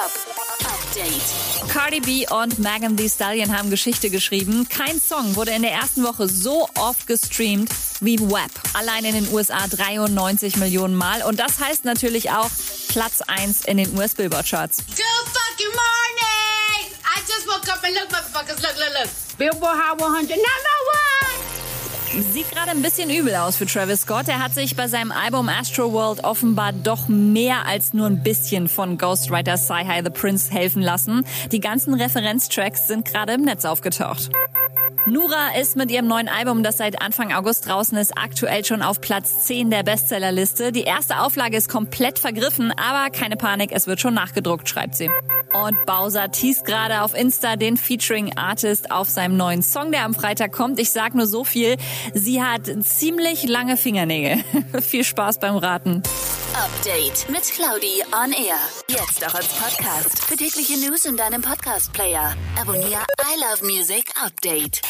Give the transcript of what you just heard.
Hip-Hop Update. Cardi B und Megan Thee Stallion haben Geschichte geschrieben. Kein Song wurde in der ersten Woche so oft gestreamt wie WAP. Allein in den USA 93 Millionen Mal. Und das heißt natürlich auch Platz 1 in den US-Billboard-Charts. Good fucking morning! I just woke up and look, motherfuckers, look, look, look. Billboard Hot 100, number one! Sieht gerade ein bisschen übel aus für Travis Scott. Er hat sich bei seinem Album Astro World offenbar doch mehr als nur ein bisschen von Ghostwriter Sci-Hi The Prince helfen lassen. Die ganzen Referenztracks sind gerade im Netz aufgetaucht. Nura ist mit ihrem neuen Album, das seit Anfang August draußen ist, aktuell schon auf Platz 10 der Bestsellerliste. Die erste Auflage ist komplett vergriffen, aber keine Panik, es wird schon nachgedruckt, schreibt sie. Und Bowser teast gerade auf Insta den Featuring Artist auf seinem neuen Song, der am Freitag kommt. Ich sag nur so viel, sie hat ziemlich lange Fingernägel. viel Spaß beim Raten. Update mit Claudi on Air. Jetzt auch als Podcast. Für tägliche News in deinem Podcast-Player. Abonniere I Love Music Update.